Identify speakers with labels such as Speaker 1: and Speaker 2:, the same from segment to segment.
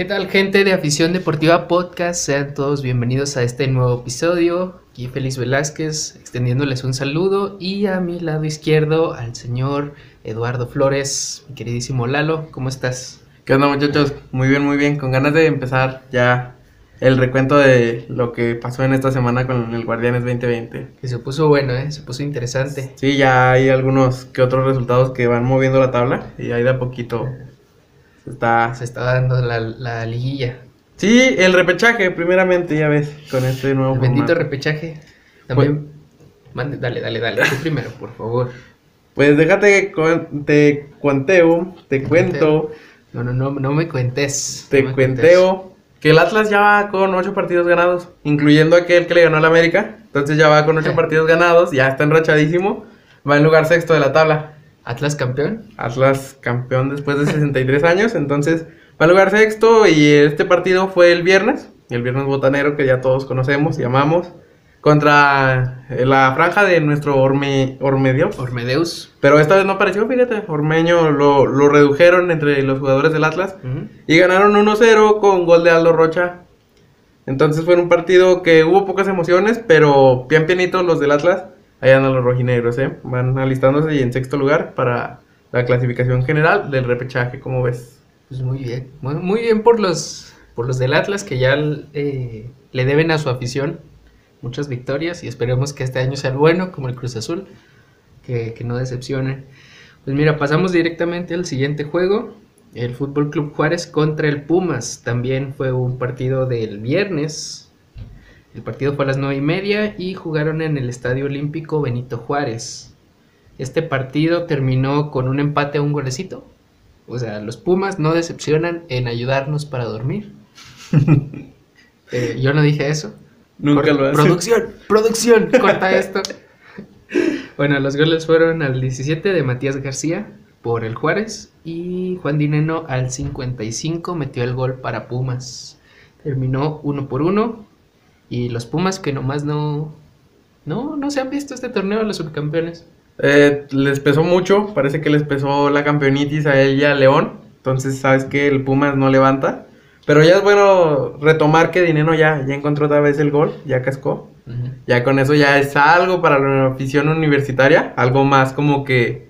Speaker 1: ¿Qué tal gente de Afición Deportiva Podcast? Sean todos bienvenidos a este nuevo episodio. Aquí Félix Velázquez extendiéndoles un saludo y a mi lado izquierdo al señor Eduardo Flores, mi queridísimo Lalo, ¿cómo estás?
Speaker 2: ¿Qué onda muchachos? Muy bien, muy bien. Con ganas de empezar ya el recuento de lo que pasó en esta semana con el Guardianes 2020.
Speaker 1: Que se puso bueno, ¿eh? Se puso interesante.
Speaker 2: Sí, ya hay algunos que otros resultados que van moviendo la tabla y ahí de a poquito se está...
Speaker 1: Se está dando la, la liguilla.
Speaker 2: Sí, el repechaje, primeramente, ya ves, con este nuevo
Speaker 1: El bendito
Speaker 2: formato.
Speaker 1: repechaje. También... Mande, dale, dale, dale. Tú primero, por favor.
Speaker 2: Pues déjate que con- te cuenteo, te cuento,
Speaker 1: No, no, no, no me cuentes.
Speaker 2: te
Speaker 1: no me cuentes.
Speaker 2: cuenteo que el Atlas ya va con ocho partidos ganados, incluyendo aquel que le ganó al América. Entonces ya va con ocho partidos ganados, ya está enrachadísimo. Va en lugar sexto de la tabla.
Speaker 1: Atlas campeón.
Speaker 2: Atlas campeón después de 63 años, entonces va en lugar sexto y este partido fue el viernes, el viernes botanero que ya todos conocemos y amamos, contra eh, la franja de nuestro Orme, Ormedio.
Speaker 1: Ormedeus.
Speaker 2: Pero esta vez no apareció, fíjate, Ormeño lo, lo redujeron entre los jugadores del Atlas y ganaron 1-0 con gol de Aldo Rocha. Entonces fue un partido que hubo pocas emociones, pero bien pianitos los del Atlas. Ahí andan los rojinegros, ¿eh? Van alistándose y en sexto lugar para la clasificación general del repechaje, ¿cómo ves?
Speaker 1: Pues muy bien. Muy, bien por los, por los del Atlas que ya eh, le deben a su afición muchas victorias y esperemos que este año sea bueno como el Cruz Azul, que, que no decepcione. Pues mira, pasamos directamente al siguiente juego. El Fútbol Club Juárez contra el Pumas. También fue un partido del viernes. El partido fue a las nueve y media y jugaron en el Estadio Olímpico Benito Juárez. Este partido terminó con un empate a un golecito. O sea, los Pumas no decepcionan en ayudarnos para dormir. Eh, yo no dije eso.
Speaker 2: Nunca
Speaker 1: Cor-
Speaker 2: lo hace.
Speaker 1: Producción, producción, corta esto. Bueno, los goles fueron al 17 de Matías García por el Juárez y Juan Dineno al 55 metió el gol para Pumas. Terminó uno por uno y los Pumas que nomás no no no se han visto este torneo los subcampeones.
Speaker 2: Eh, les pesó mucho, parece que les pesó la campeonitis a él y a León. Entonces, sabes que el Pumas no levanta. Pero ya es bueno retomar que Dinero ya, ya encontró otra vez el gol, ya cascó. Ya con eso ya es algo para la afición universitaria, algo más como que,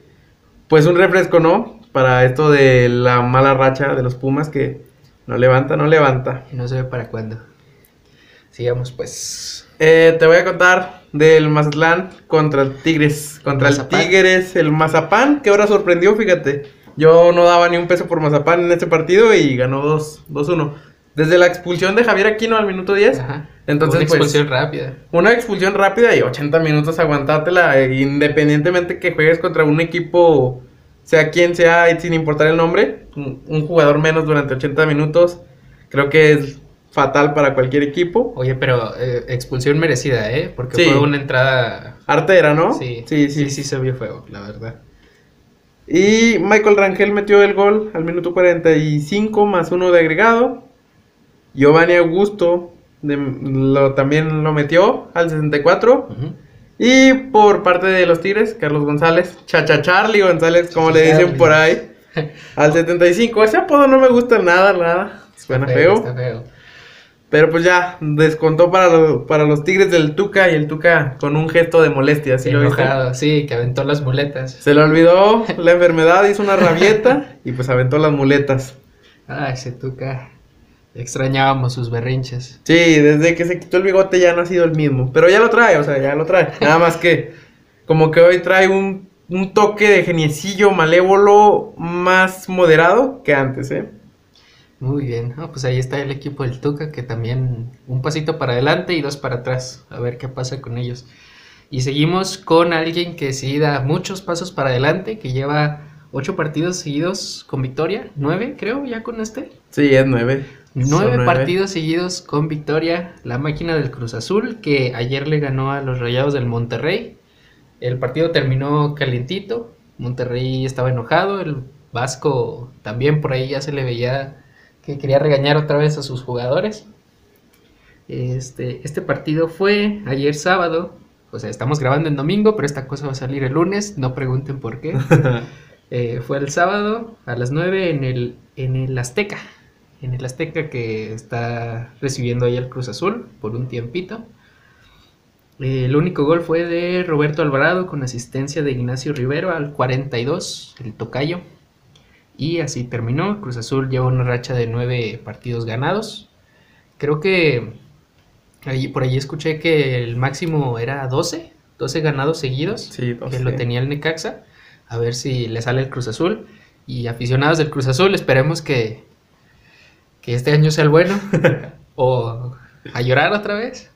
Speaker 2: pues un refresco, ¿no? Para esto de la mala racha de los Pumas que no levanta, no levanta.
Speaker 1: Y no se ve para cuándo. Sigamos pues.
Speaker 2: Eh, te voy a contar del Mazatlán contra el Tigres, contra el
Speaker 1: Mazapán.
Speaker 2: Tigres, el Mazapán, que ahora sorprendió, fíjate. Yo no daba ni un peso por Mazapán en este partido y ganó 2 2-1. Desde la expulsión de Javier Aquino al minuto 10.
Speaker 1: Ajá.
Speaker 2: Entonces,
Speaker 1: Una
Speaker 2: pues,
Speaker 1: expulsión rápida.
Speaker 2: Una expulsión rápida y 80 minutos aguantártela, eh, independientemente que juegues contra un equipo, sea quien sea, y sin importar el nombre, un, un jugador menos durante 80 minutos, creo que es fatal para cualquier equipo.
Speaker 1: Oye, pero eh, expulsión merecida, ¿eh? Porque
Speaker 2: Sí.
Speaker 1: fue una entrada.
Speaker 2: Artera, ¿no?
Speaker 1: Sí,
Speaker 2: sí,
Speaker 1: sí,
Speaker 2: sí.
Speaker 1: sí, se vio feo, la verdad.
Speaker 2: Y Michael Rangel metió el gol al minuto 45 más uno de agregado. Giovanni Augusto de- lo, también lo metió al 64.
Speaker 1: Ujú.
Speaker 2: Y por parte de los Tigres, Carlos González, Chacha Charlie González, como le dicen por ahí, al 75. Ese apodo no me gusta nada, nada. Suena
Speaker 1: Está
Speaker 2: feo.
Speaker 1: Está feo.
Speaker 2: Pero pues ya, descontó para, lo- para los Tigres del Tuca y el Tuca con un gesto de molestia, ¿sí lo viste?
Speaker 1: Enojado, sí, que aventó las muletas.
Speaker 2: Se le olvidó la enfermedad, hizo una rabieta y pues aventó las muletas.
Speaker 1: Ay, se tuca. Extrañábamos sus berrinches.
Speaker 2: Sí, desde que se quitó el bigote ya no ha sido el mismo. Pero ya lo trae, o sea, ya lo trae. Nada más que como que hoy trae un, un toque de geniecillo malévolo más moderado que antes, ¿eh?
Speaker 1: Muy bien. No, pues ahí está el equipo del Tuca, que también un pasito para adelante y dos para atrás. A ver qué pasa con ellos. Y seguimos con alguien que sí da muchos pasos para adelante, que lleva ocho partidos seguidos con victoria. Nueve, creo, ya con este.
Speaker 2: Sí, es nueve. Son
Speaker 1: Nueve partidos seguidos con victoria. La máquina del Cruz Azul, que ayer le ganó a los Rayados del Monterrey. El partido terminó calientito. Monterrey estaba enojado. El Vasco también por ahí ya se le veía que quería regañar otra vez a sus jugadores. Este, este partido fue ayer sábado. O sea, estamos grabando en domingo, pero esta cosa va a salir el lunes. No pregunten por qué. Eh, fue el sábado a las 9 en el, en el Azteca. en el Azteca que está recibiendo ahí al Cruz Azul por un tiempito. Eh, el único gol fue de Roberto Alvarado con asistencia de Ignacio Rivero al 42, el tocayo. Y así terminó. Cruz Azul lleva una racha de nueve partidos ganados. Creo que por allí escuché que el máximo era 12, 12 ganados seguidos.
Speaker 2: Sí, 12.
Speaker 1: Que lo tenía el Necaxa. A ver si le sale el Cruz Azul. Y aficionados del Cruz Azul, esperemos que, que este año sea el bueno. o a llorar otra vez.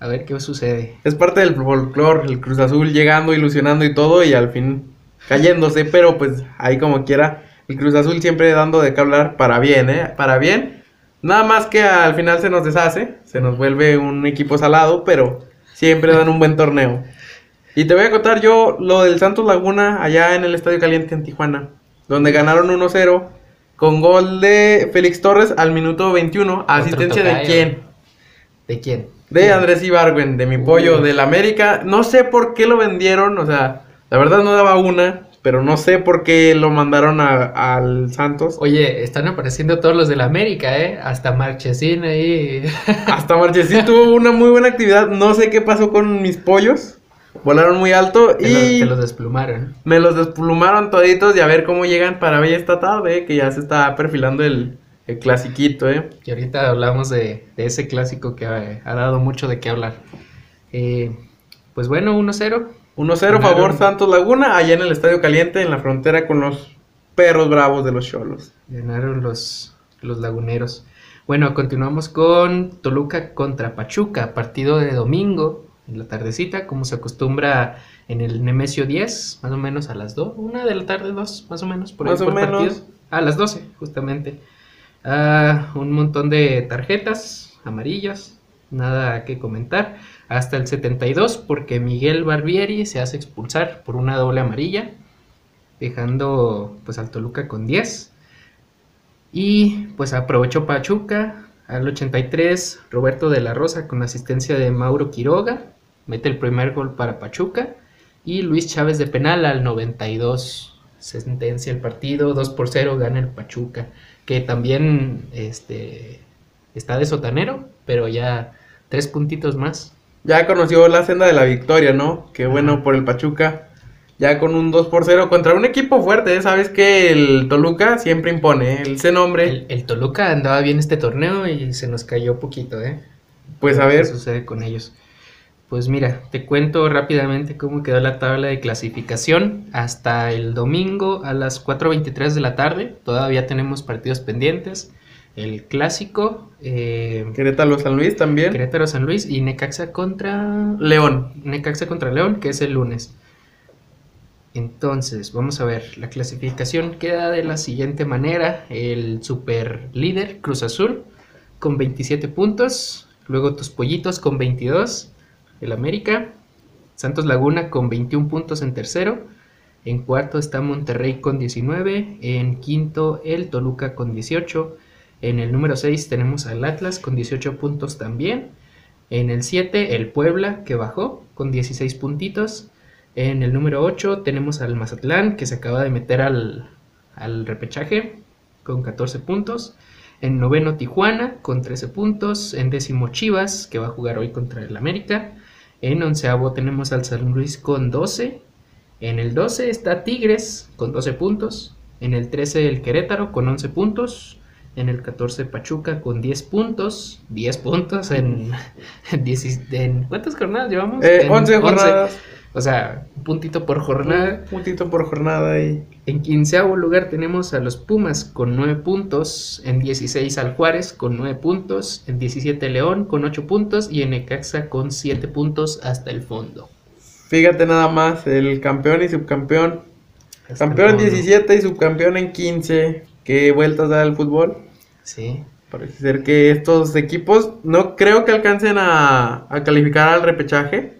Speaker 1: A ver qué sucede.
Speaker 2: Es parte del folclore, el Cruz Azul llegando, ilusionando y todo, y al fin cayéndose, pero pues ahí como quiera, el Cruz Azul siempre dando de qué hablar para bien, ¿eh? Para bien. Nada más que al final se nos deshace, se nos vuelve un equipo salado, pero siempre dan un buen torneo. Y te voy a contar yo lo del Santos Laguna allá en el Estadio Caliente en Tijuana, donde ganaron 1-0 con gol de Félix Torres al minuto 21. ¿Asistencia de quién?
Speaker 1: ¿De quién?
Speaker 2: De Andrés Ibargüen, de mi pollo del América. No sé por qué lo vendieron, o sea, la verdad no daba una, pero no sé por qué lo mandaron al Santos.
Speaker 1: Oye, están apareciendo todos los del América, ¿eh? Hasta Marchesín ahí.
Speaker 2: Hasta Marchesín tuvo una muy buena actividad. No sé qué pasó con mis pollos. Volaron muy alto y...
Speaker 1: Te los, desplumaron.
Speaker 2: Me los desplumaron toditos y a ver cómo llegan para ver esta tarde, que ya se está perfilando el, el clasiquito, ¿eh?
Speaker 1: Y ahorita hablamos de, ese clásico que ha, dado mucho de qué hablar. Eh, pues bueno, 1-0.
Speaker 2: 1-0 favor Santos Laguna, allá en el Estadio Caliente, en la frontera con los perros bravos de los cholos.
Speaker 1: Ganaron los, los laguneros. Bueno, continuamos con Toluca contra Pachuca, partido de domingo, en la tardecita, como se acostumbra en el Nemesio 10, más o menos a las 2, una de la tarde, dos, más o menos,
Speaker 2: por más o menos.
Speaker 1: A las 12, justamente. Ah, un montón de tarjetas amarillas, nada que comentar. Hasta el 72 porque Miguel Barbieri se hace expulsar por una doble amarilla, dejando pues al Toluca con 10. Y pues aprovechó Pachuca al 83 Roberto de la Rosa con asistencia de Mauro Quiroga, mete el primer gol para Pachuca y Luis Chávez de penal al 92 sentencia el partido, 2 por 0 gana el Pachuca que también este, está de sotanero, pero ya tres puntitos más.
Speaker 2: Ya conoció la senda de la victoria, ¿no? Qué bueno por el Pachuca. Ya con un 2 por 0 contra un equipo fuerte, ¿eh? sabes que el Toluca siempre impone, el ese nombre.
Speaker 1: El, Toluca andaba bien este torneo y se nos cayó poquito, ¿eh?
Speaker 2: Pues a ver.
Speaker 1: ¿Qué sucede con ellos? Pues mira, te cuento rápidamente cómo quedó la tabla de clasificación hasta el domingo a las 4.23 de la tarde. Todavía tenemos partidos pendientes. El clásico.
Speaker 2: Eh, Querétaro San Luis también.
Speaker 1: Querétaro San Luis y Necaxa contra
Speaker 2: León.
Speaker 1: Necaxa contra León, que es el lunes. Entonces, vamos a ver. La clasificación queda de la siguiente manera. El super líder, Cruz Azul, con 27 puntos. Luego tus pollitos con 22 el América. Santos Laguna con 21 puntos en tercero. En cuarto está Monterrey con 19. En quinto el Toluca con 18. En el número 6 tenemos al Atlas con 18 puntos también. En el 7 el Puebla que bajó con 16 puntitos. En el número 8 tenemos al Mazatlán que se acaba de meter al, al repechaje con 14 puntos. En noveno Tijuana con 13 puntos. En décimo Chivas que va a jugar hoy contra el América. En onceavo tenemos al San Luis con 12. En el 12 está Tigres con 12 puntos. En el 13 el Querétaro con 11 puntos. En el 14 Pachuca con 10 puntos. 10 puntos en, en, ¿Cuántas jornadas llevamos?
Speaker 2: 11 eh, jornadas.
Speaker 1: O sea, un puntito por jornada.
Speaker 2: Un puntito por jornada y...
Speaker 1: En quinceavo lugar tenemos a los Pumas con 9 puntos. En 16 al Juárez con 9 puntos. En 17 León con 8 puntos. Y en Ecaxa con 7 puntos hasta el fondo.
Speaker 2: Fíjate nada más, el campeón y subcampeón. campeón en 17 y subcampeón en 15. ¿Qué vueltas da el fútbol?
Speaker 1: Sí.
Speaker 2: Parece ser que estos equipos no creo que alcancen a, a calificar al repechaje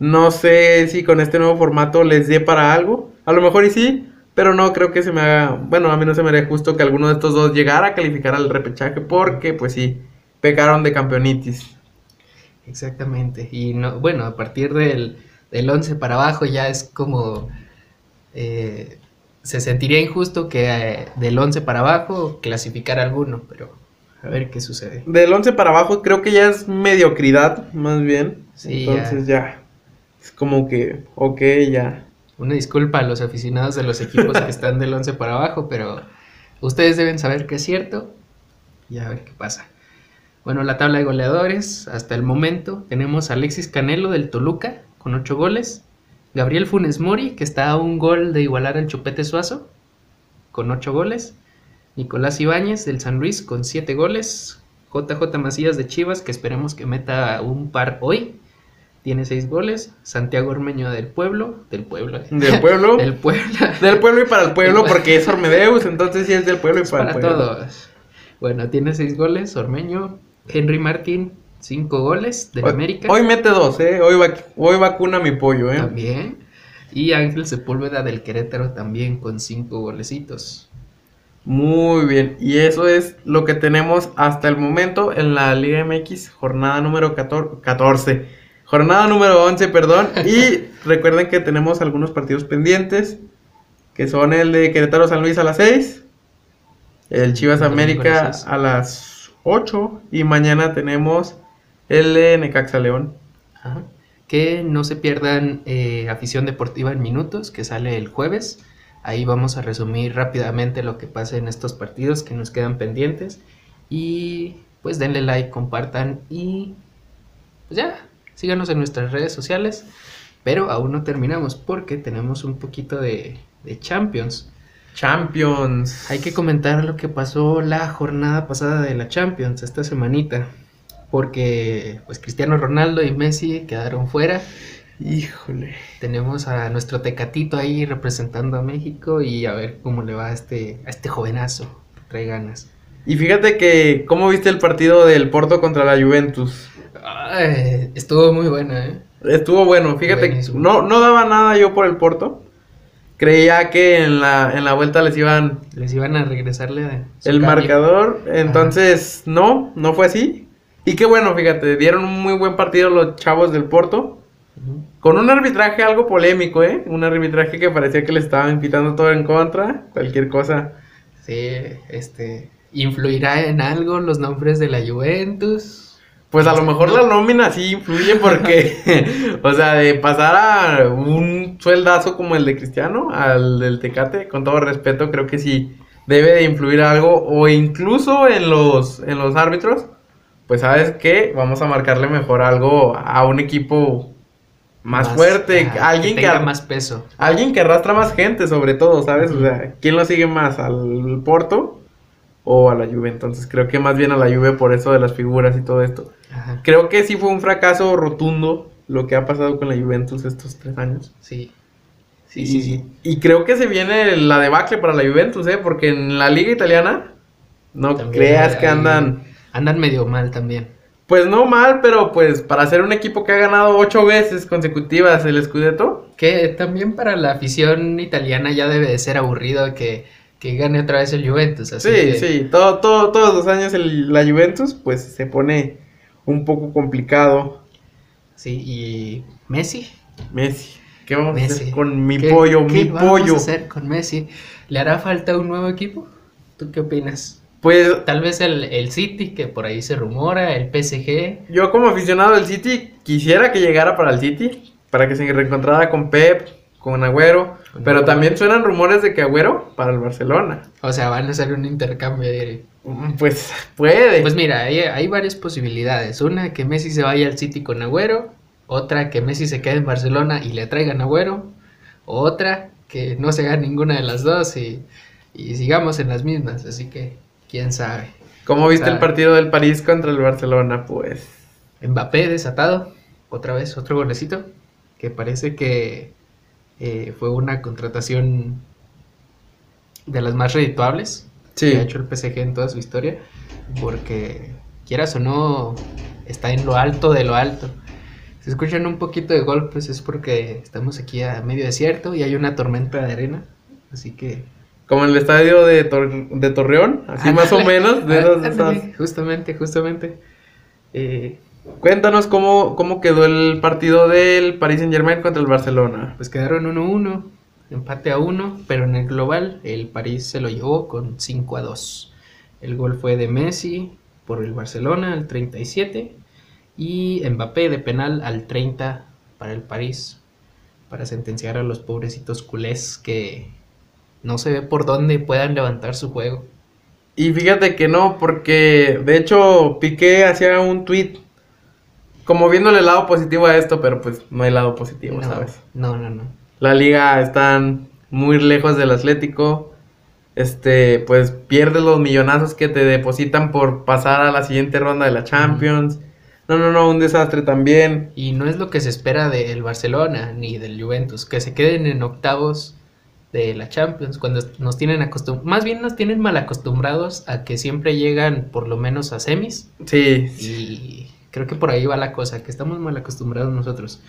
Speaker 2: no sé si con este nuevo formato les dé para algo. A lo mejor y sí, pero no creo que se me haga. Bueno, a mí no se me haría justo que alguno de estos dos llegara a calificar al repechaje porque, pues sí, pecaron de campeonitis.
Speaker 1: Exactamente. Y no, bueno, a partir del, del 11 para abajo ya es como. Eh, se sentiría injusto que eh, del 11 para abajo clasificara alguno, pero a ver qué sucede.
Speaker 2: Del 11 para abajo creo que ya es mediocridad, más bien.
Speaker 1: Sí,
Speaker 2: Entonces ya. Es como que, ok, ya.
Speaker 1: Una disculpa a los aficionados de los equipos que están del 11 para abajo, pero ustedes deben saber que es cierto y a ver qué pasa. Bueno, la tabla de goleadores, hasta el momento tenemos a Alexis Canelo del Toluca con 8 goles, Gabriel Funes Mori, que está a un gol de igualar al Chupete Suazo, con 8 goles, Nicolás Ibáñez del San Luis con 7 goles, JJ Macías de Chivas, que esperemos que meta un par hoy, tiene 6 goles, Santiago Ormeño del Pueblo, del Pueblo, eh,
Speaker 2: Del pueblo.
Speaker 1: del Pueblo,
Speaker 2: Del pueblo y para el pueblo, porque es Ormedeus, entonces sí es del pueblo y para,
Speaker 1: para
Speaker 2: el pueblo.
Speaker 1: todos. Bueno, tiene 6 goles, Ormeño, Henry Martín, 5 goles del
Speaker 2: Hoy-
Speaker 1: América.
Speaker 2: Hoy mete dos, ¿eh? Hoy, vac- hoy vacuna mi pollo, ¿eh?
Speaker 1: También. Y Ángel Sepúlveda del Querétaro también con 5 golecitos.
Speaker 2: Muy bien, y eso es lo que tenemos hasta el momento en la Liga MX, jornada número 14, 14. jornada número 11, perdón, y recuerden que tenemos algunos partidos pendientes, que son el de Querétaro San Luis a las 6, el Chivas América a las 8, y mañana tenemos el de Necaxa León.
Speaker 1: Ajá. Que no se pierdan eh, Afición Deportiva en Minutos, que sale el jueves. Ahí vamos a resumir rápidamente lo que pasa en estos partidos que nos quedan pendientes. Y pues denle like, compartan y pues ya, síganos en nuestras redes sociales. Pero aún no terminamos porque tenemos un poquito de, de Champions.
Speaker 2: Champions.
Speaker 1: Hay que comentar lo que pasó la jornada pasada de la Champions, esta semanita. Porque pues Cristiano Ronaldo y Messi quedaron fuera.
Speaker 2: Híjole.
Speaker 1: Tenemos a nuestro Tecatito ahí representando a México y a ver cómo le va a este, a este jovenazo. Trae ganas.
Speaker 2: Y fíjate que, ¿cómo viste el partido del Porto contra la Juventus?
Speaker 1: Ay, estuvo muy buena, ¿eh?
Speaker 2: Estuvo bueno, fíjate,
Speaker 1: Buenísimo.
Speaker 2: no, no daba nada yo por el Porto. Creía que en la, en la vuelta les iban
Speaker 1: Les iban a regresarle
Speaker 2: el
Speaker 1: cambio.
Speaker 2: marcador, entonces no, no fue así. Y qué bueno, fíjate, dieron un muy buen partido los chavos del Porto. Con un arbitraje algo polémico, ¿eh? Un arbitraje que parecía que le estaban quitando todo en contra, cualquier cosa.
Speaker 1: Sí, este. ¿Influirá en algo los nombres de la Juventus?
Speaker 2: Pues a lo mejor la nómina sí influye porque, o sea, de pasar a un sueldazo como el de Cristiano al del Tecate, con todo respeto, creo que sí debe de influir algo o incluso en los en los árbitros, pues sabes qué, vamos a marcarle mejor algo a un equipo más, fuerte, alguien que,
Speaker 1: tenga más peso.
Speaker 2: alguien que arrastra más gente, sobre todo, ¿sabes? O sea, ¿quién lo sigue más al Porto o a la Juve? Entonces, creo que más bien a la Juve por eso de las figuras y todo esto.
Speaker 1: Ajá,
Speaker 2: Creo que sí fue un fracaso rotundo lo que ha pasado con la Juventus estos tres años.
Speaker 1: sí.
Speaker 2: Y,
Speaker 1: Sí, sí, sí.
Speaker 2: y creo que se viene la debacle para la Juventus, ¿eh? Porque en la liga italiana, no
Speaker 1: También
Speaker 2: creas que andan,
Speaker 1: Andan medio mal también.
Speaker 2: pues no mal, pero pues para ser un equipo que ha ganado ocho veces consecutivas el Scudetto,
Speaker 1: Que también para la afición italiana ya debe de ser aburrido que, que gane otra vez el Juventus. Así
Speaker 2: sí,
Speaker 1: que-
Speaker 2: sí, todo, todo, todos los años el- la Juventus, pues se pone un poco complicado.
Speaker 1: Sí, y Messi.
Speaker 2: Messi, ¿qué vamos a hacer con mi
Speaker 1: ¿Qué-
Speaker 2: pollo,
Speaker 1: qué
Speaker 2: mi
Speaker 1: vamos
Speaker 2: pollo?
Speaker 1: a hacer con Messi? ¿Le hará falta un nuevo equipo? ¿Tú qué opinas?
Speaker 2: Pues
Speaker 1: Tal vez el, el City, que por ahí se rumora, el PSG.
Speaker 2: Yo como aficionado del City quisiera que llegara para el City, para que se reencontrara con Pep, con Agüero,
Speaker 1: Con
Speaker 2: pero
Speaker 1: Agüero.
Speaker 2: también suenan rumores de que Agüero para el Barcelona.
Speaker 1: O sea, van a hacer un intercambio de...
Speaker 2: Mm, Pues puede.
Speaker 1: Pues mira, hay, hay varias posibilidades. Una, que Messi se vaya al City con Agüero. Otra, que Messi se quede en Barcelona y le traigan Agüero. Otra, que no se haga ninguna de las dos y, y sigamos en las mismas. Así que, quién sabe.
Speaker 2: ¿Cómo viste
Speaker 1: sabe.
Speaker 2: el partido del París contra el Barcelona? Pues
Speaker 1: Mbappé desatado. Otra vez, otro golecito. Que parece que eh, fue una contratación de las más redituables
Speaker 2: sí.
Speaker 1: que ha hecho el PSG en toda su historia, porque quieras o no, está en lo alto de lo alto. Si escuchan un poquito de golpes es porque estamos aquí a medio desierto y hay una tormenta de arena, así que...
Speaker 2: Como en el estadio de, Tor- de Torreón, así más o menos. De esas-
Speaker 1: ándale,
Speaker 2: esas.
Speaker 1: Justamente, justamente. Eh,
Speaker 2: Cuéntanos cómo, cómo quedó el partido del Paris Saint Germain contra el Barcelona.
Speaker 1: pues quedaron 1-1. empate a 1, pero en el global el París se lo llevó con 5 a 2. El gol fue de Messi por el Barcelona al 37 y Mbappé de penal al 30 para el París para sentenciar a los pobrecitos culés que no se ve por dónde puedan levantar su juego.
Speaker 2: Y fíjate que no, porque de hecho Piqué hacía un tweet como viéndole el lado positivo a esto, pero pues no hay lado positivo,
Speaker 1: no,
Speaker 2: ¿sabes?
Speaker 1: No, no, no.
Speaker 2: La liga están muy lejos del Atlético. Este, pues pierdes los millonazos que te depositan por pasar a la siguiente ronda de la Champions. No, no, no, un desastre también.
Speaker 1: Y no es lo que se espera del Barcelona ni del Juventus, que se queden en octavos de la Champions, cuando nos tienen acostumbrados, más bien nos tienen mal acostumbrados a que siempre llegan por lo menos a semis.
Speaker 2: Sí.
Speaker 1: Y creo que por ahí va la cosa, que estamos mal acostumbrados nosotros.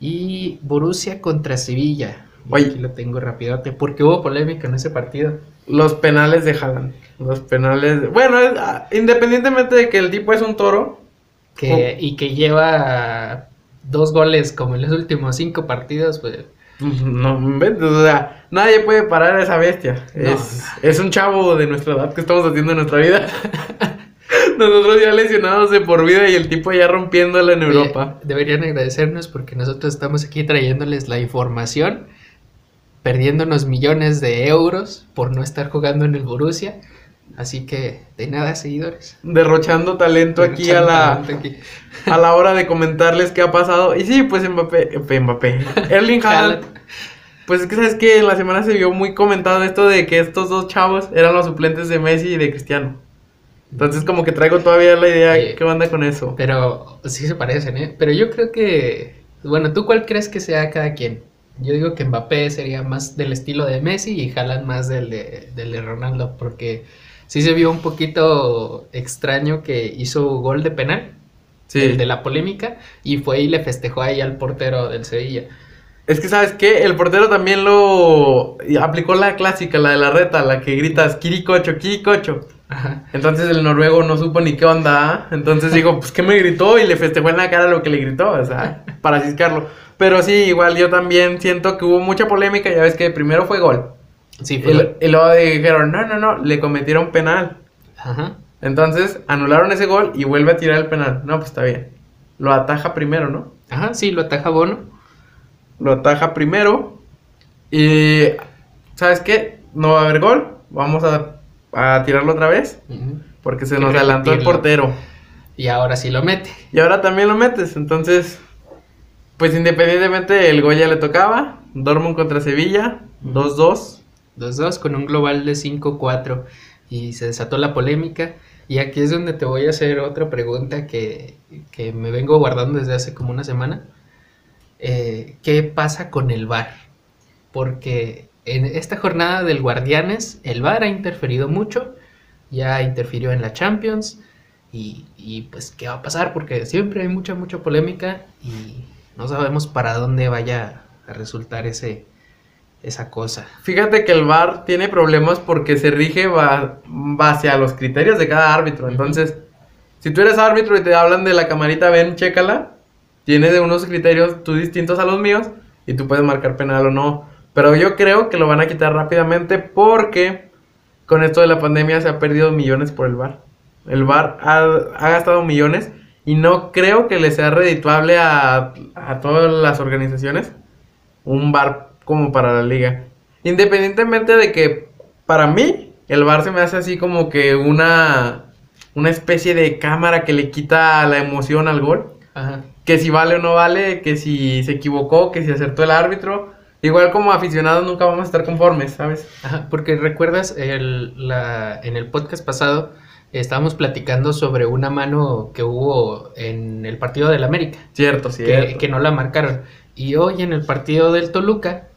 Speaker 1: Y Borussia contra Sevilla.
Speaker 2: Oye.
Speaker 1: Aquí lo tengo rapidote, porque hubo polémica en ese partido.
Speaker 2: Los penales de Haaland. Los penales. Bueno, es- ah, independientemente de que el tipo es un toro.
Speaker 1: Que, Y que lleva dos goles como en los últimos cinco partidos, pues,
Speaker 2: No, inventes, o sea, nadie puede parar a esa bestia.
Speaker 1: No.
Speaker 2: Es, es un chavo de nuestra edad que estamos haciendo en nuestra vida. Nosotros ya lesionados de por vida y el tipo ya rompiéndola en Europa.
Speaker 1: Deberían agradecernos porque nosotros estamos aquí trayéndoles la información, perdiéndonos millones de euros por no estar jugando en el Borussia. Así que de nada, seguidores.
Speaker 2: Derrochando talento aquí a la,
Speaker 1: Aquí.
Speaker 2: a la hora de comentarles qué ha pasado. Y sí, pues Mbappé, eh, Mbappé, Erling Haaland. Pues es que sabes que en la semana se vio muy comentado esto de que estos dos chavos eran los suplentes de Messi y de Cristiano. Entonces como que traigo todavía la idea,
Speaker 1: Oye.
Speaker 2: ¿qué onda con eso?
Speaker 1: Pero sí se parecen, ¿eh? Pero yo creo que, bueno, ¿tú cuál crees que sea cada quien? Yo digo que Mbappé sería más del estilo de Messi y Haaland más del de, del de Ronaldo, porque sí se vio un poquito extraño que hizo gol de penal,
Speaker 2: Sí.
Speaker 1: el de la polémica, y fue y le festejó ahí al portero del Sevilla.
Speaker 2: Es que, ¿sabes qué? El portero también lo aplicó la clásica, la de la reta, la que gritas Kirikocho, Kirikocho.
Speaker 1: Ajá.
Speaker 2: Entonces el noruego no supo ni qué onda. ¿ah? Entonces digo, pues, ¿qué me gritó? Y le festejó en la cara lo que le gritó, o sea, para ciscarlo. Pero sí, igual yo también siento que hubo mucha polémica. Ya ves que primero fue gol.
Speaker 1: Sí,
Speaker 2: Y, luego dijeron, no, no, no, le cometieron penal.
Speaker 1: Ajá.
Speaker 2: Entonces anularon ese gol y vuelve a tirar el penal. No, pues está bien. Lo ataja primero, ¿no?
Speaker 1: Ajá, sí, lo ataja Bono.
Speaker 2: Lo ataja primero. Y, ¿sabes qué? No va a haber gol. Vamos a, a tirarlo otra vez. Porque se nos adelantó el portero.
Speaker 1: Y ahora sí lo mete.
Speaker 2: Y ahora también lo metes. Entonces, pues independientemente, el gol ya le tocaba. Dortmund contra Sevilla. 2-2.
Speaker 1: 2-2 con un global de 5-4 y se desató la polémica. Y aquí es donde te voy a hacer otra pregunta que, que me vengo guardando desde hace como una semana. Eh, ¿Qué pasa con el VAR? Porque en esta jornada del Guardianes el VAR ha interferido mucho, ya interfirió en la Champions y, y pues qué va a pasar porque siempre hay mucha, mucha polémica y no sabemos para dónde vaya a resultar ese, esa cosa.
Speaker 2: Fíjate que el VAR tiene problemas porque se rige ba- base a los criterios de cada árbitro. Entonces, si tú eres árbitro y te hablan de la camarita, ven, chécala. Tiene de unos criterios tú distintos a los míos y tú puedes marcar penal o no. Pero yo creo que lo van a quitar rápidamente porque con esto de la pandemia se ha perdido millones por el VAR. El VAR ha, ha gastado millones y no creo que le sea redituable a, a todas las organizaciones un VAR como para la liga. Independientemente de que para mí el VAR se me hace así como que una una especie de cámara que le quita la emoción al gol,
Speaker 1: Ajá.
Speaker 2: que si vale o no vale, que si se equivocó, que si acertó el árbitro. Igual como aficionados nunca vamos a estar conformes, ¿sabes?
Speaker 1: Ajá, porque recuerdas el, la, en el podcast pasado estábamos platicando sobre una mano que hubo en el partido del América,
Speaker 2: Cierto,
Speaker 1: que,
Speaker 2: cierto.
Speaker 1: que no la marcaron. Y hoy en el partido del Toluca,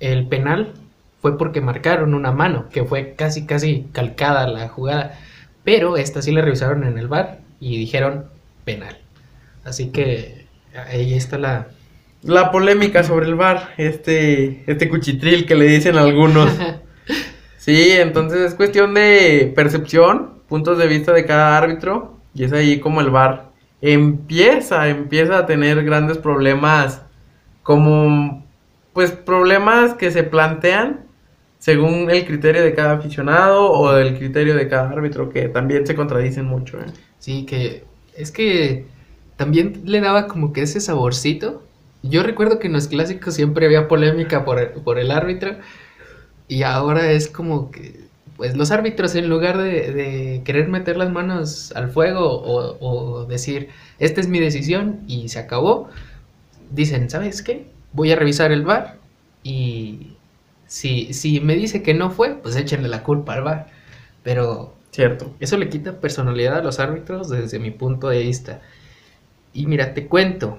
Speaker 1: el penal fue porque marcaron una mano, que fue casi, casi calcada la jugada. Pero esta sí la revisaron en el bar y dijeron penal. Así que ahí está la...
Speaker 2: La polémica sobre el VAR, este este cuchitril que le dicen algunos. Sí, entonces es cuestión de percepción, puntos de vista de cada árbitro. Y es ahí como el VAR empieza, empieza a tener grandes problemas como pues problemas que se plantean según el criterio de cada aficionado o del criterio de cada árbitro, que también se contradicen mucho. ¿eh?
Speaker 1: Sí, que es que también le daba como que ese saborcito. Yo recuerdo que en los clásicos siempre había polémica por el, árbitro y ahora es como que, pues los árbitros en lugar de, de querer meter las manos al fuego o, o decir, esta es mi decisión y se acabó, dicen, ¿sabes qué? Voy a revisar el bar y si, si me dice que no fue, pues échenle la culpa al bar. Pero
Speaker 2: Cierto.
Speaker 1: eso le quita personalidad a los árbitros desde mi punto de vista. Y mira, te cuento,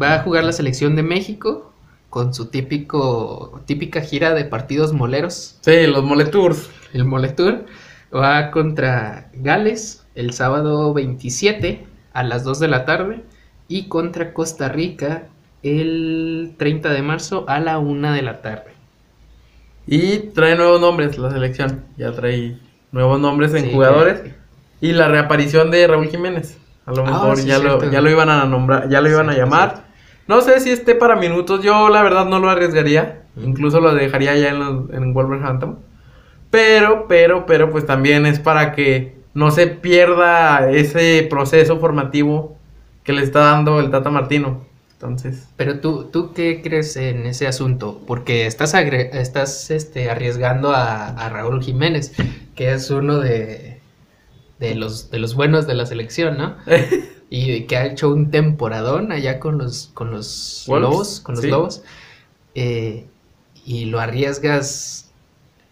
Speaker 1: va a jugar la selección de México con su típico, típica gira de partidos moleros,
Speaker 2: Sí, los Moletours.
Speaker 1: el Moletour. Va contra Gales el sábado 27 a las 2 de la tarde y contra Costa Rica el 30 de marzo a la 1 de la tarde.
Speaker 2: Y trae nuevos nombres la selección. Ya trae nuevos nombres en
Speaker 1: Sí,
Speaker 2: jugadores. Y la reaparición de Raúl Jiménez. A lo
Speaker 1: Ah,
Speaker 2: mejor
Speaker 1: sí,
Speaker 2: ya, lo, ya lo iban a nombrar, ya lo iban a llamar. No sé si esté para minutos. Yo la verdad no lo arriesgaría. Incluso lo dejaría ya en, los- en Wolverhampton. Pero, pero, pero, pues también es para que no se pierda ese proceso formativo que le está dando el Tata Martino. Entonces,
Speaker 1: Pero tú, ¿tú qué crees en ese asunto? Porque estás, agre- estás este, arriesgando a, a Raúl Jiménez, que es uno de, de, los, de los buenos de la selección, ¿no? Y que ha hecho un temporadón allá con los, con los
Speaker 2: Wolves,
Speaker 1: lobos, con los
Speaker 2: sí.
Speaker 1: lobos. eh, y lo arriesgas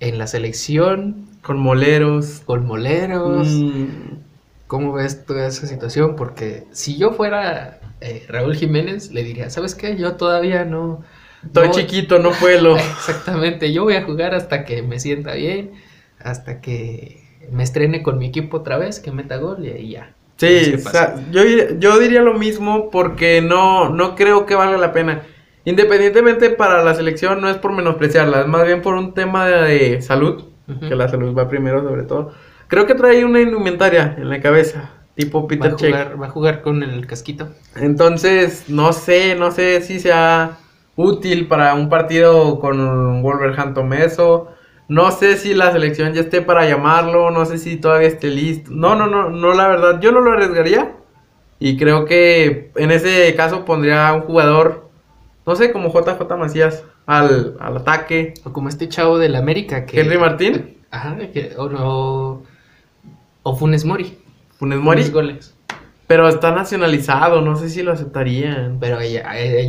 Speaker 1: en la selección,
Speaker 2: con moleros.
Speaker 1: con moleros.
Speaker 2: mm,
Speaker 1: ¿Cómo ves toda esa situación? Porque si yo fuera eh, Raúl Jiménez, le diría, ¿sabes qué? Yo todavía no...
Speaker 2: Estoy
Speaker 1: no-
Speaker 2: chiquito, no puedo.
Speaker 1: Exactamente, yo voy a jugar hasta que me sienta bien, hasta que me estrene con mi equipo otra vez, que meta gol y ahí ya.
Speaker 2: Sí,
Speaker 1: ¿Qué
Speaker 2: o sea, yo, yo diría lo mismo porque no, no creo que valga la pena. Independientemente para la selección no es por menospreciarla, es más bien por un tema de, salud, que la salud va primero sobre todo. Creo que trae una indumentaria en la cabeza, tipo
Speaker 1: va,
Speaker 2: Peter
Speaker 1: a
Speaker 2: Check.
Speaker 1: jugar, va a jugar con el casquito.
Speaker 2: Entonces, no sé, no sé si sea útil para un partido con Wolverhampton eso. No sé si la selección ya esté para llamarlo, no sé si todavía esté listo. No, no, no, no, la verdad, yo no lo arriesgaría. Y creo que en ese caso pondría a un jugador, no sé, como JJ Macías al, al ataque.
Speaker 1: O como este chavo del América que...
Speaker 2: Henry Martín,
Speaker 1: Ajá, que- o, no- o Funes Mori.
Speaker 2: Funes Mori,
Speaker 1: goles.
Speaker 2: pero está nacionalizado, no sé si lo aceptarían.
Speaker 1: Pero ahí,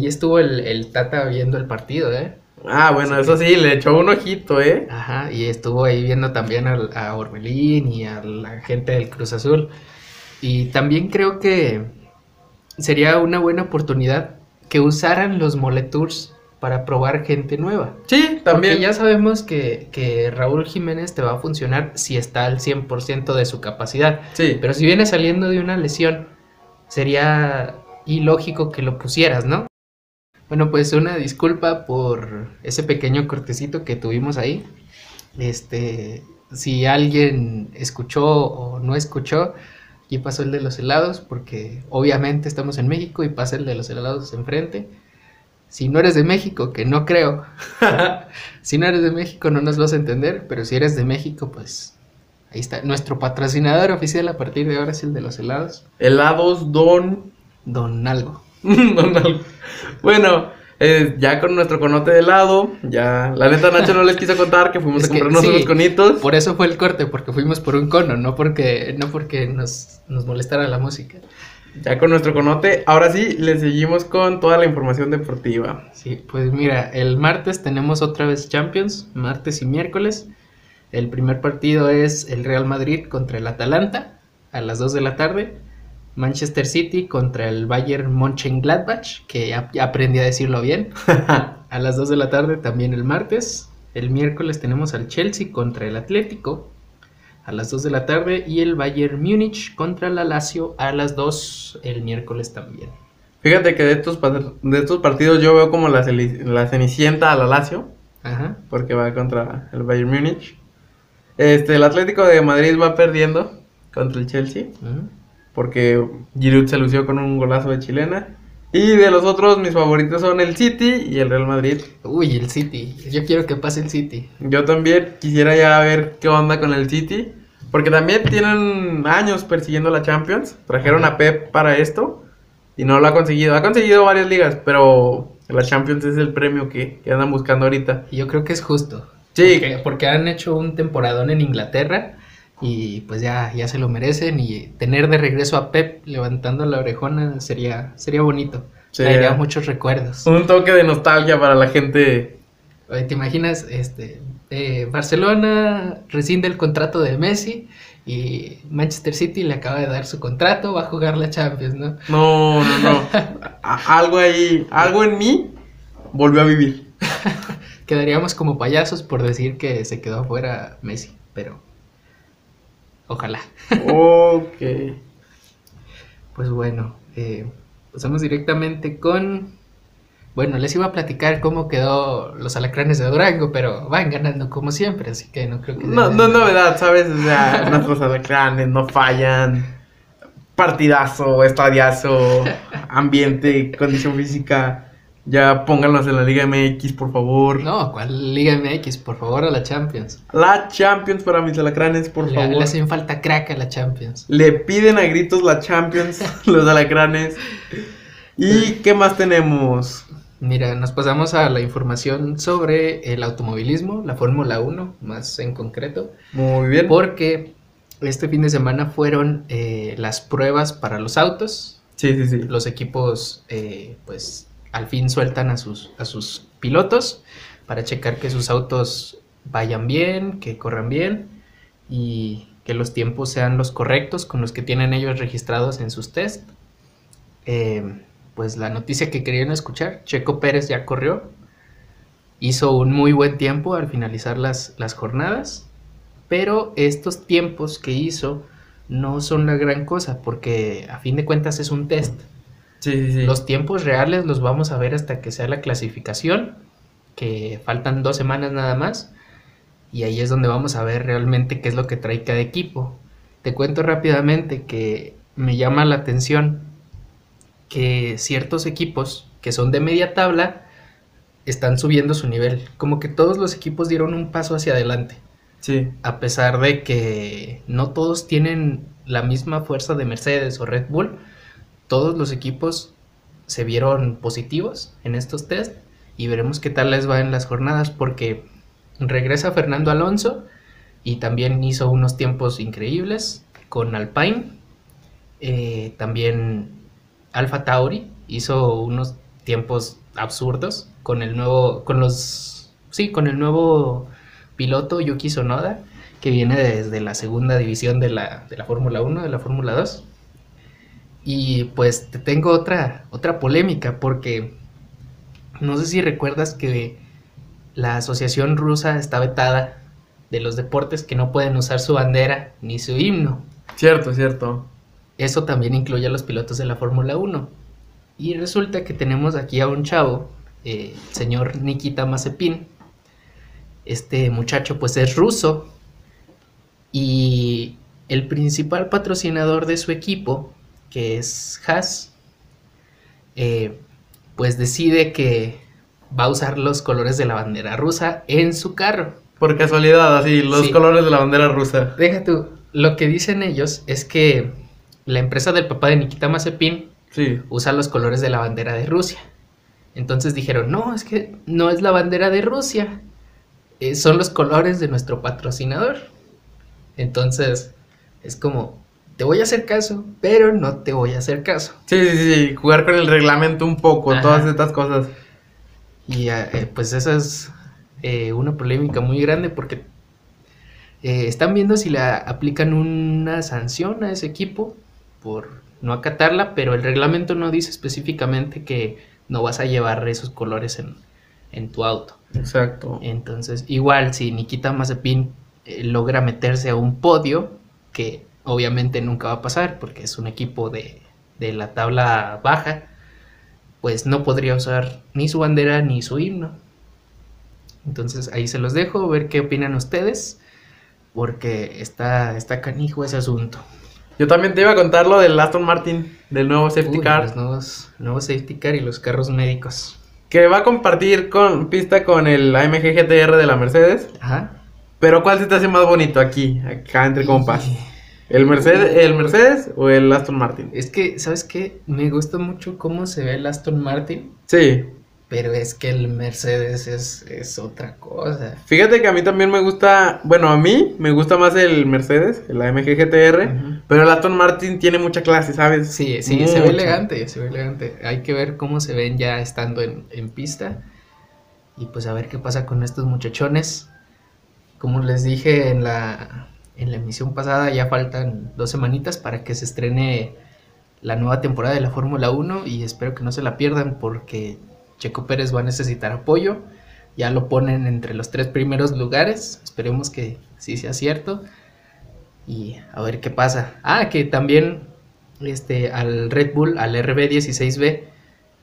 Speaker 1: estuvo el, el Tata viendo el partido, ¿eh?
Speaker 2: Ah, bueno, eso sí, le echó un ojito, ¿eh?
Speaker 1: Ajá, y estuvo ahí viendo también al- a Orbelín y a la gente del Cruz Azul. Y también creo que sería una buena oportunidad que usaran los Moletours para probar gente nueva.
Speaker 2: Sí, también.
Speaker 1: Porque ya sabemos que, que Raúl Jiménez te va a funcionar si está al 100% de su capacidad.
Speaker 2: Sí,
Speaker 1: Pero si viene saliendo de una lesión, sería ilógico que lo pusieras, ¿no? Bueno, pues una disculpa por ese pequeño cortecito que tuvimos ahí. Este, si alguien escuchó o no escuchó, aquí pasó el de los helados, porque obviamente estamos en México y pasa el de los helados enfrente. Si no eres de México, que no creo, si no eres de México no nos vas a entender, pero si eres de México, pues ahí está. Nuestro patrocinador oficial a partir de ahora es el de los helados,
Speaker 2: helados Don.
Speaker 1: Don Algo.
Speaker 2: Don Al- Bueno, eh, ya con nuestro conote de helado, ya. La neta, Nacho no les quiso contar que fuimos
Speaker 1: Es
Speaker 2: a comprarnos
Speaker 1: sí,
Speaker 2: unos conitos.
Speaker 1: Por eso fue el corte, porque fuimos por un cono, no porque, no porque nos, nos molestara la música.
Speaker 2: Ya con nuestro conote. Ahora sí, le seguimos con toda la información deportiva.
Speaker 1: Sí, pues mira, el martes tenemos otra vez Champions, martes y miércoles. El primer partido es el Real Madrid contra el Atalanta a las 2 de la tarde. Manchester City contra el Bayern Mönchengladbach, que ya, ya aprendí a decirlo bien, a las 2 de la tarde también el martes. El miércoles tenemos al Chelsea contra el Atlético a las 2 de la tarde y el Bayern Múnich contra la Lazio a las 2 el miércoles también.
Speaker 2: Fíjate que de estos, de estos partidos yo veo como la, cenicienta a la Lazio,
Speaker 1: Ajá.
Speaker 2: porque va contra el Bayern Múnich. Este, el Atlético de Madrid va perdiendo contra el Chelsea, porque Giroud se lució con un golazo de chilena. Y de los otros, mis favoritos son el City y el Real Madrid.
Speaker 1: Uy, el City. Yo quiero que pase el City.
Speaker 2: Yo también quisiera ya ver qué onda con el City. Porque también tienen años persiguiendo la Champions. Trajeron a Pep para esto. Y no lo ha conseguido. Ha conseguido varias ligas, pero la Champions es el premio que, que andan buscando ahorita.
Speaker 1: Yo creo que es justo.
Speaker 2: Sí.
Speaker 1: Porque, porque han hecho un temporadón en Inglaterra y pues ya, ya se lo merecen y tener de regreso a Pep levantando la orejona sería, sería bonito.
Speaker 2: Sí.
Speaker 1: Traería muchos recuerdos.
Speaker 2: Un toque de nostalgia para la gente.
Speaker 1: Oye, ¿Te imaginas? Este, eh, Barcelona rescinde el contrato de Messi y Manchester City le acaba de dar su contrato, va a jugar la Champions, ¿no?
Speaker 2: No, no, no. Algo ahí, algo en mí volvió a vivir.
Speaker 1: Quedaríamos como payasos por decir que se quedó afuera Messi, pero ojalá.
Speaker 2: Ok.
Speaker 1: Pues bueno, eh, pasamos directamente con... Bueno, les iba a platicar cómo quedó los alacranes de Durango, pero van ganando como siempre, así que no creo que...
Speaker 2: No, no es novedad, ¿sabes? O sea, nuestros alacranes no fallan. Partidazo, estadiazo, ambiente, condición física. Ya pónganlos en la Liga MX, por favor.
Speaker 1: No, ¿cuál Liga MX? Por favor, a la Champions.
Speaker 2: La Champions para mis alacranes, por
Speaker 1: Le,
Speaker 2: favor.
Speaker 1: le hacen falta crack a la Champions.
Speaker 2: Le piden a gritos la Champions, los alacranes. ¿Y qué más tenemos?
Speaker 1: Mira, nos pasamos a la información sobre el automovilismo, la Fórmula 1, más en concreto,
Speaker 2: Muy bien.
Speaker 1: porque este fin de semana fueron eh, las pruebas para los autos.
Speaker 2: Sí, sí, sí.
Speaker 1: Los equipos, eh, pues, al fin sueltan a sus, a sus pilotos para checar que sus autos vayan bien, que corran bien y que los tiempos sean los correctos con los que tienen ellos registrados en sus test. Eh, pues la noticia que querían escuchar, Checo Pérez ya corrió, hizo un muy buen tiempo al finalizar las, las jornadas, pero estos tiempos que hizo no son la gran cosa porque a fin de cuentas es un test.
Speaker 2: Sí, sí, sí.
Speaker 1: Los tiempos reales los vamos a ver hasta que sea la clasificación, que faltan dos semanas nada más, y ahí es donde vamos a ver realmente qué es lo que trae cada equipo. Te cuento rápidamente que me llama la atención que ciertos equipos que son de media tabla están subiendo su nivel, como que todos los equipos dieron un paso hacia adelante
Speaker 2: Sí.
Speaker 1: a pesar de que no todos tienen la misma fuerza de Mercedes o Red Bull, todos los equipos se vieron positivos en estos test y veremos qué tal les va en las jornadas porque regresa Fernando Alonso y también hizo unos tiempos increíbles con Alpine. Eh, también Alfa Tauri hizo unos tiempos absurdos con el nuevo, con los, sí, con el nuevo piloto Yuki Sonoda, que viene desde la segunda división de la, de la Fórmula 1, de la Fórmula 2. Y pues te tengo otra, otra polémica, porque no sé si recuerdas que la Asociación Rusa está vetada de los deportes que no pueden usar su bandera ni su himno.
Speaker 2: Cierto, cierto.
Speaker 1: Eso también incluye a los pilotos de la Fórmula 1. Y resulta que tenemos aquí a un chavo, eh, el señor Nikita Mazepin. Este muchacho pues es ruso y el principal patrocinador de su equipo, que es Haas, eh, pues decide que va a usar los colores de la bandera rusa en su carro.
Speaker 2: Por casualidad, así, los
Speaker 1: Sí.
Speaker 2: colores de la bandera rusa.
Speaker 1: Deja tú, lo que dicen ellos es que la empresa del papá de Nikita Mazepin
Speaker 2: Sí.
Speaker 1: usa los colores de la bandera de Rusia. Entonces dijeron, no, es que no es la bandera de Rusia, eh, son los colores de nuestro patrocinador. Entonces es como, te voy a hacer caso, pero no te voy a hacer caso.
Speaker 2: Sí, sí, sí, jugar con el reglamento un poco,
Speaker 1: Ajá.
Speaker 2: todas estas cosas.
Speaker 1: Y ah, eh, pues esa es eh, una polémica muy grande porque eh, están viendo si le aplican una sanción a ese equipo por no acatarla, pero el reglamento no dice específicamente que no vas a llevar esos colores en, en tu auto.
Speaker 2: Exacto.
Speaker 1: Entonces, igual si Nikita Mazepin eh, logra meterse a un podio, que obviamente nunca va a pasar porque es un equipo de, de la tabla baja, pues no podría usar ni su bandera ni su himno. Entonces ahí se los dejo, ver qué opinan ustedes, porque está, está canijo ese asunto.
Speaker 2: Yo también te iba a contar lo del Aston Martin, del nuevo safety
Speaker 1: Uy,
Speaker 2: car,
Speaker 1: Los nuevos, nuevos safety car y los carros médicos.
Speaker 2: que va a compartir con pista con el AMG GTR de la Mercedes.
Speaker 1: Ajá.
Speaker 2: Pero ¿cuál se te hace más bonito aquí, acá entre compas? ¿El Mercedes, el Mercedes o el Aston Martin?
Speaker 1: Es que, ¿sabes qué? Me gusta mucho cómo se ve el Aston Martin,
Speaker 2: Sí.
Speaker 1: pero es que el Mercedes es, es otra cosa.
Speaker 2: Fíjate que a mí también me gusta, bueno, a mí me gusta más el Mercedes, el AMG GTR, pero el Aston Martin tiene mucha clase, ¿sabes?
Speaker 1: Sí, sí, se ve elegante, se ve elegante. Hay que ver cómo se ven ya estando en, en pista. Y pues a ver qué pasa con estos muchachones. Como les dije en la, en la emisión pasada, ya faltan dos semanitas para que se estrene la nueva temporada de la Fórmula 1 y espero que no se la pierdan porque Checo Pérez va a necesitar apoyo. Ya lo ponen entre los tres primeros lugares. Esperemos que sí sea cierto. Y a ver qué pasa. Ah, que también este, al Red Bull, al RB16B,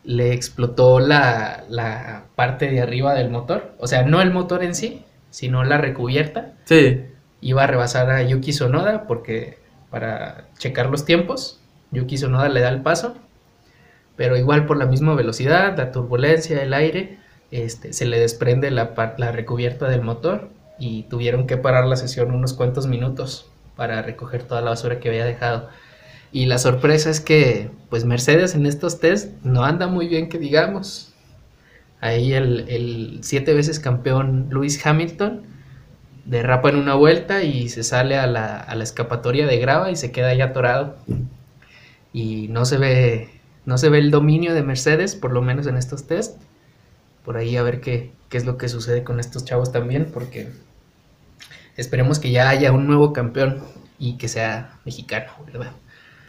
Speaker 1: le explotó la, la parte de arriba del motor. O sea, no el motor en sí, sino la recubierta.
Speaker 2: Sí.
Speaker 1: Iba a rebasar a Yuki Sonoda porque para checar los tiempos, Yuki Sonoda le da el paso. Pero igual por la misma velocidad, la turbulencia, el aire, este, se le desprende la, la recubierta del motor y tuvieron que parar la sesión unos cuantos minutos para recoger toda la basura que había dejado. Y la sorpresa es que, pues Mercedes en estos test no anda muy bien que digamos. Ahí el, el siete veces campeón Lewis Hamilton derrapa en una vuelta y se sale a la, a la escapatoria de grava y se queda ahí atorado. Y no se ve, no se ve el dominio de Mercedes, por lo menos en estos test. Por ahí a ver qué, qué es lo que sucede con estos chavos también, porque esperemos que ya haya un nuevo campeón y que sea mexicano, ¿verdad?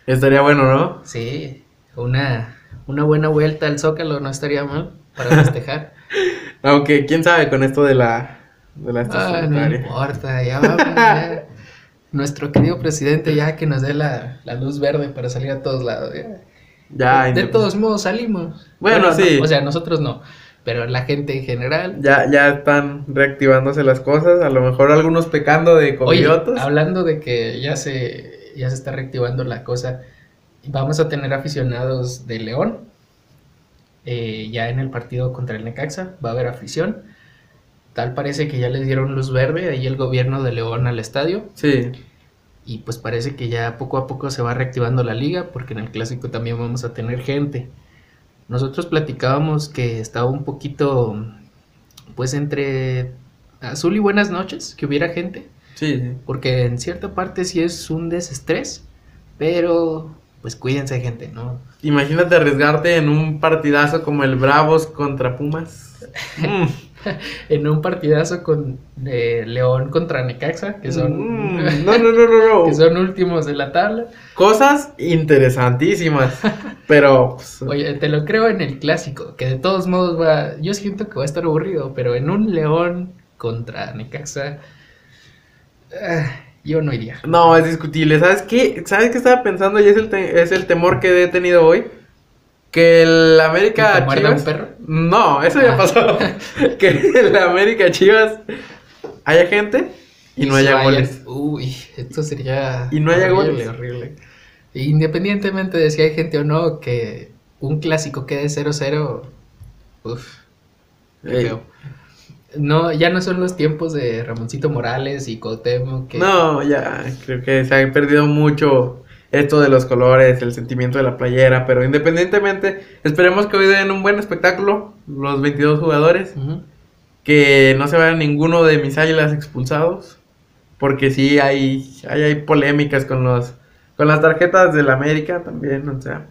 Speaker 2: Estaría bueno, ¿no?
Speaker 1: Sí, una, una buena vuelta al Zócalo no estaría mal para festejar.
Speaker 2: Aunque, quién sabe con esto de la... De la
Speaker 1: Ah, no importa, ya vamos. ya. Nuestro querido presidente ya que nos dé la, la luz verde para salir a todos lados. ya.
Speaker 2: Ya,
Speaker 1: de, de todos modos salimos.
Speaker 2: Bueno,
Speaker 1: no,
Speaker 2: sí.
Speaker 1: o sea, nosotros no, pero la gente en general.
Speaker 2: Ya, ya están reactivándose las cosas, a lo mejor algunos pecando de
Speaker 1: Oye,
Speaker 2: covidiotas.
Speaker 1: hablando de que ya se, ya se está reactivando la cosa, vamos a tener aficionados de León. eh, ya en el partido contra el Necaxa va a haber afición. Tal parece que ya les dieron luz verde ahí el gobierno de León al estadio.
Speaker 2: Sí,
Speaker 1: Y pues parece que ya poco a poco se va reactivando la liga porque en el clásico también vamos a tener gente. Nosotros platicábamos que estaba un poquito pues entre azul y buenas noches, que hubiera gente,
Speaker 2: sí, sí.
Speaker 1: porque en cierta parte sí es un desestrés, pero pues cuídense gente, ¿no?
Speaker 2: Imagínate arriesgarte en un partidazo como el Bravos contra Pumas. Mm.
Speaker 1: En un partidazo con de León contra Necaxa, que son
Speaker 2: Mm, No, no, no, no,
Speaker 1: que son últimos de la tabla.
Speaker 2: Cosas interesantísimas. Pero, pues,
Speaker 1: Oye, te lo creo en el clásico, que de todos modos va, yo siento que va a estar aburrido, pero en un León contra Necaxa, ah, yo no iría.
Speaker 2: no, es discutible. ¿Sabes qué? ¿Sabes qué estaba pensando? Y es el, es el temor que he tenido hoy. Que el América
Speaker 1: ¿Que te
Speaker 2: Chivas.
Speaker 1: un perro?
Speaker 2: No, eso ya
Speaker 1: Ah.
Speaker 2: pasó. que el América Chivas haya gente y no haya goles.
Speaker 1: Uy, esto sería
Speaker 2: Y no haya
Speaker 1: horrible,
Speaker 2: goles.
Speaker 1: horrible. Independientemente de si hay gente o no, que un clásico quede 0-0, uff, qué
Speaker 2: Ey.
Speaker 1: feo. No, ya no son los tiempos de Ramoncito Morales y Cuauhtémoc que
Speaker 2: No, ya creo que se ha perdido mucho esto de los colores, el sentimiento de la playera, pero independientemente, esperemos que hoy den un buen espectáculo los 22 jugadores, que no se vayan ninguno de mis águilas expulsados, porque sí hay, hay, hay polémicas con los con las tarjetas del América también, o sea,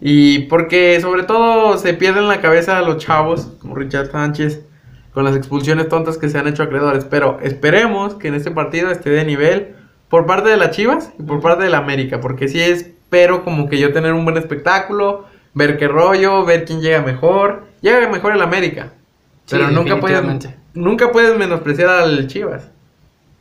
Speaker 2: y porque sobre todo se pierden la cabeza a los chavos, como Richard Sánchez, con las expulsiones tontas que se han hecho acreedores. Pero esperemos que en este partido esté de nivel por parte de las Chivas y por parte de la América. Porque sí espero como que yo tener un buen espectáculo, ver qué rollo, ver quién llega mejor. Llega mejor el América.
Speaker 1: Sí,
Speaker 2: Pero nunca puedes, nunca puedes menospreciar al Chivas.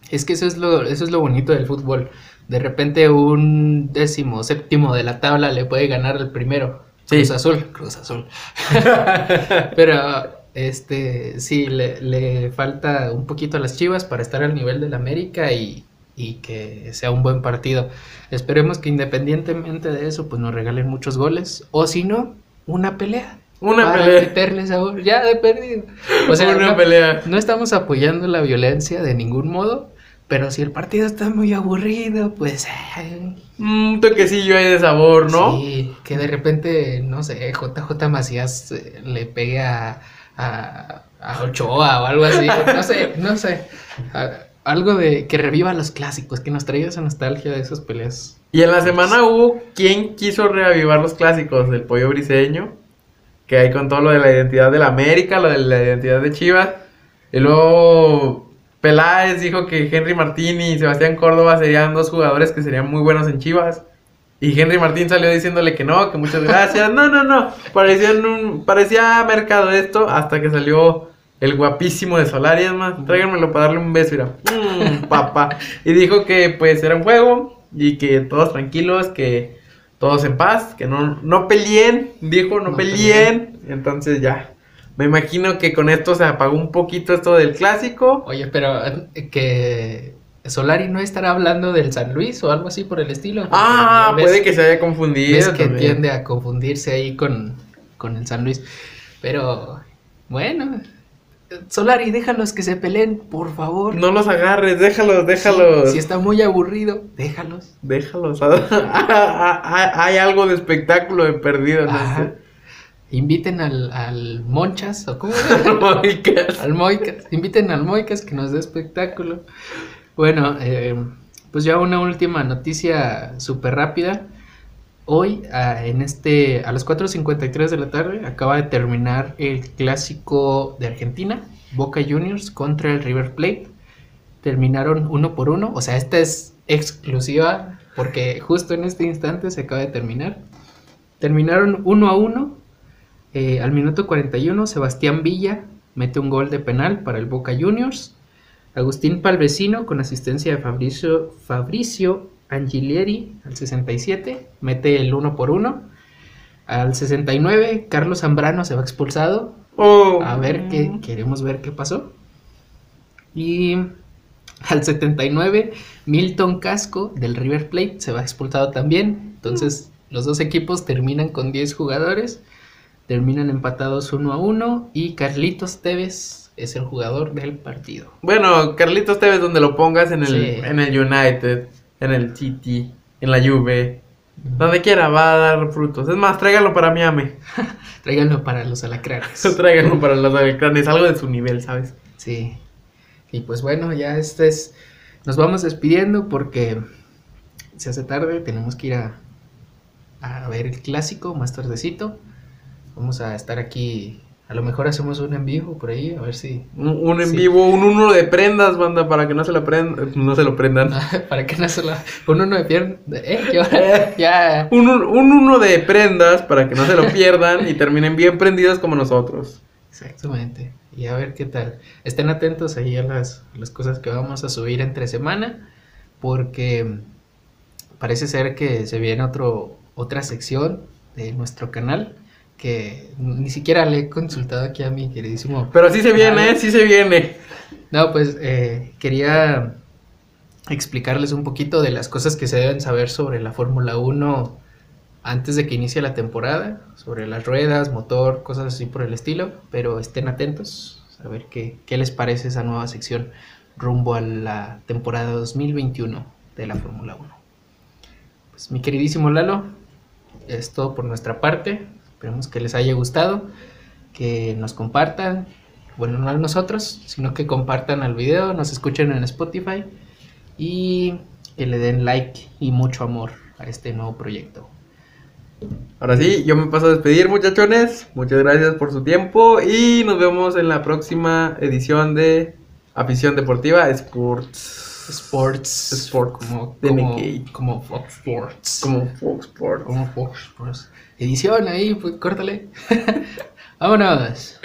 Speaker 1: Es que eso es lo, eso es lo bonito del fútbol. De repente un décimo séptimo de la tabla le puede ganar al primero.
Speaker 2: Sí.
Speaker 1: Cruz Azul, Cruz Azul. Pero este sí, le, le falta un poquito a las Chivas para estar al nivel del América y y que sea un buen partido. Esperemos que independientemente de eso, pues nos regalen muchos goles, o si no, una pelea.
Speaker 2: Una
Speaker 1: para
Speaker 2: pelea.
Speaker 1: meterle sabor, ya de perdido. O sea,
Speaker 2: Una
Speaker 1: no,
Speaker 2: pelea.
Speaker 1: no estamos apoyando la violencia de ningún modo, pero si el partido está muy aburrido, pues...
Speaker 2: Un toquecillo ahí de sabor, ¿no?
Speaker 1: Sí, que de repente, no sé, JJ Macías eh, le pegue a, a, a Ochoa o algo así. No sé, no sé. A- algo de que reviva los clásicos, que nos traiga esa nostalgia de esas peleas.
Speaker 2: Y en la semana hubo quien quiso reavivar los clásicos, el pollo briseño, que hay con todo lo de la identidad de la América, lo de la identidad de Chivas. Y luego Peláez dijo que Henry Martín y Sebastián Córdoba serían dos jugadores que serían muy buenos en Chivas. Y Henry Martín salió diciéndole que no, que muchas gracias. No, no, no. Parecía, un, parecía mercado esto hasta que salió el guapísimo de Solari. Es más, tráiganmelo para darle un beso. Mira, Mm, papá. Y dijo que pues era un juego y que todos tranquilos, que todos en paz, que no, no peleen. Dijo, no,
Speaker 1: No
Speaker 2: peleen. Entonces ya. Me imagino que con esto se apagó un poquito esto del clásico.
Speaker 1: Oye, pero eh, que Solari no estará hablando del San Luis o algo así por el estilo.
Speaker 2: Ah,
Speaker 1: ves-
Speaker 2: puede que se haya confundido.
Speaker 1: ves que
Speaker 2: también.
Speaker 1: tiende a confundirse ahí con, con el San Luis. Pero, bueno, Solari, déjalos que se peleen, por favor.
Speaker 2: No los agarres, déjalos, déjalos.
Speaker 1: Si está muy aburrido, déjalos.
Speaker 2: Déjalos. Hay algo de espectáculo de perdido
Speaker 1: Ajá. Inviten al, al Monchas, o cómo
Speaker 2: este. Moicas.
Speaker 1: al Moicas. Inviten al Moicas que nos dé espectáculo. Bueno, eh, pues ya una última noticia súper rápida. Hoy, ah, en este, a las 4.53 de la tarde, acaba de terminar el clásico de Argentina, Boca Juniors contra el River Plate. Terminaron uno por uno, o sea, esta es exclusiva porque justo en este instante se acaba de terminar. Terminaron uno a uno. eh, al minuto 41, Sebastián Villa mete un gol de penal para el Boca Juniors. Agustín Palvesino, con asistencia de Fabricio, Fabricio Angilieri, al 67, mete el 1 por 1. Al 69, Carlos Zambrano se va expulsado.
Speaker 2: Oh.
Speaker 1: A ver qué, queremos ver qué pasó. Y al 79, Milton Casco del River Plate se va expulsado también. Entonces, los dos equipos terminan con 10 jugadores. Terminan empatados 1 a 1. Y Carlitos Tevez es el jugador del partido.
Speaker 2: Bueno, Carlitos Tevez, donde lo pongas en el,
Speaker 1: Sí.
Speaker 2: en el United, en el City, en la Juve, donde quiera, va a dar frutos. Es más, tráiganlo para Miami.
Speaker 1: Tráiganlo para los alacranes.
Speaker 2: tráiganlo para los alacranes, algo de su nivel, ¿sabes?
Speaker 1: Sí. Y pues bueno, ya este es. Nos vamos despidiendo porque se hace tarde. Tenemos que ir a, a ver el clásico más tardecito. Vamos a estar aquí. A lo mejor hacemos un en vivo por ahí, a ver si.
Speaker 2: Un, un en
Speaker 1: Sí.
Speaker 2: vivo, un uno de prendas, banda, para que no se lo prendan. No se lo prendan.
Speaker 1: Para que no se lo. Un uno de. Eh, ya.
Speaker 2: Un, un- un uno de prendas para que no se lo pierdan y terminen bien prendidos como nosotros.
Speaker 1: Exactamente. Y a ver qué tal. Estén atentos ahí a las, a las cosas que vamos a subir entre semana. Porque parece ser que se viene otro, otra sección de nuestro canal. Que ni siquiera le he consultado aquí a mi queridísimo.
Speaker 2: Pero sí se viene. ¿eh? Sí se viene.
Speaker 1: No, pues eh, quería explicarles un poquito de las cosas que se deben saber sobre la Fórmula 1 antes de que inicie la temporada, sobre las ruedas, motor, cosas así por el estilo, pero estén atentos a ver qué, qué les parece esa nueva sección rumbo a la temporada 2021 de la Fórmula 1. Pues mi queridísimo Lalo, es todo por nuestra parte, esperemos que les haya gustado, que nos compartan, bueno, no a nosotros, sino que compartan el video, nos escuchen en Spotify y que le den like y mucho amor a este nuevo proyecto.
Speaker 2: Ahora sí, yo me paso a despedir, muchachones. Muchas gracias por su tiempo y nos vemos en la próxima edición de Afición Deportiva Sports.
Speaker 1: Sports,
Speaker 2: Sports,
Speaker 1: como, como, como Fox Sports.
Speaker 2: Como Fox Sports.
Speaker 1: como Fox Sports. Edición ahí, pues córtale. Vámonos.